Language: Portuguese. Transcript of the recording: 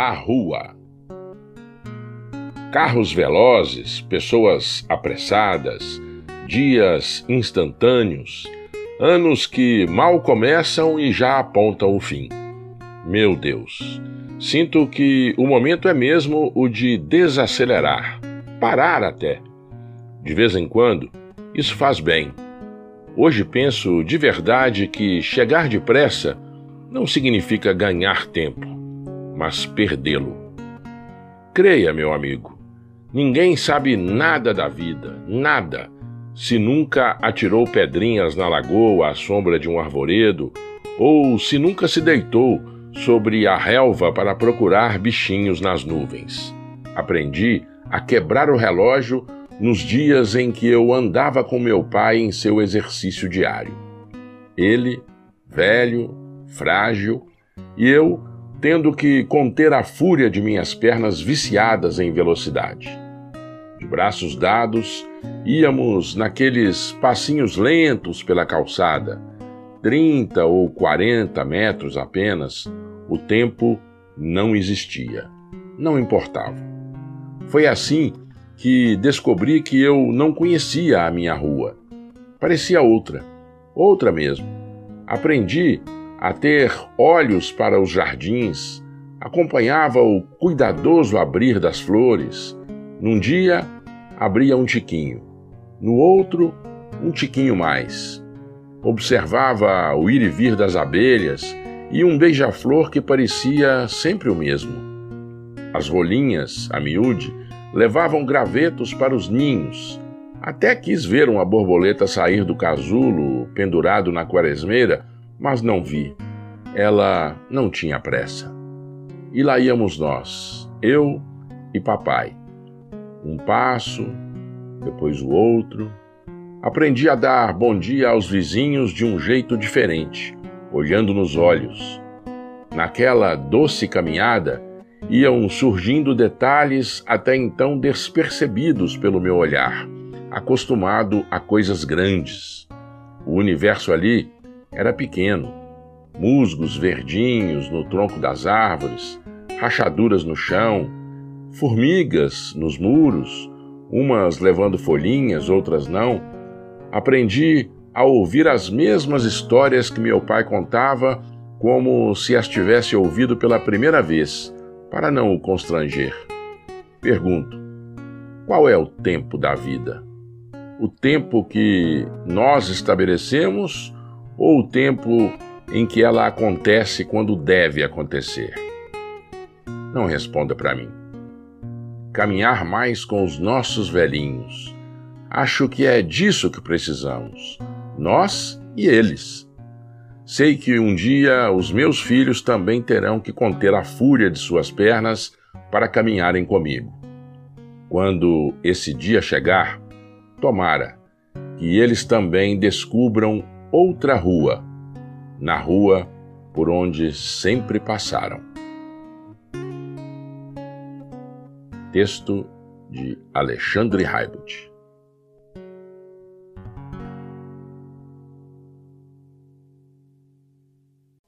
A rua. Carros velozes, pessoas apressadas, dias instantâneos, anos que mal começam e já apontam o fim. Meu Deus, sinto que o momento é mesmo o de desacelerar, parar até. De vez em quando, isso faz bem. Hoje penso de verdade que chegar depressa não significa ganhar tempo, mas perdê-lo. Creia, meu amigo, ninguém sabe nada da vida, nada, se nunca atirou pedrinhas na lagoa à sombra de um arvoredo, ou se nunca se deitou sobre a relva para procurar bichinhos nas nuvens. Aprendi a quebrar o relógio nos dias em que eu andava com meu pai em seu exercício diário. Ele, velho, frágil, e eu tendo que conter a fúria de minhas pernas viciadas em velocidade. De braços dados, íamos naqueles passinhos lentos pela calçada, 30 ou 40 metros apenas, o tempo não existia, não importava. Foi assim que descobri que eu não conhecia a minha rua. Parecia outra, outra mesmo. Aprendi a ter olhos para os jardins, acompanhava o cuidadoso abrir das flores. Num dia, abria um tiquinho, no outro, um tiquinho mais. Observava o ir e vir das abelhas e um beija-flor que parecia sempre o mesmo. As rolinhas, a miúde, levavam gravetos para os ninhos. Até quis ver uma borboleta sair do casulo pendurado na quaresmeira, mas não vi. Ela não tinha pressa. E lá íamos nós, eu e papai. Um passo, depois o outro. Aprendi a dar bom dia aos vizinhos de um jeito diferente, olhando nos olhos. Naquela doce caminhada, iam surgindo detalhes até então despercebidos pelo meu olhar, acostumado a coisas grandes. O universo ali era pequeno. Musgos verdinhos no tronco das árvores, rachaduras no chão, formigas nos muros, umas levando folhinhas, outras não. Aprendi a ouvir as mesmas histórias que meu pai contava, como se as tivesse ouvido pela primeira vez para não o constranger. Pergunto: qual é o tempo da vida? O tempo que nós estabelecemos ou o tempo em que ela acontece quando deve acontecer? Não responda para mim. Caminhar mais com os nossos velhinhos. Acho que é disso que precisamos, nós e eles. Sei que um dia os meus filhos também terão que conter a fúria de suas pernas para caminharem comigo. Quando esse dia chegar, tomara que eles também descubram outra rua, na rua por onde sempre passaram. Texto de Alexandre Haibut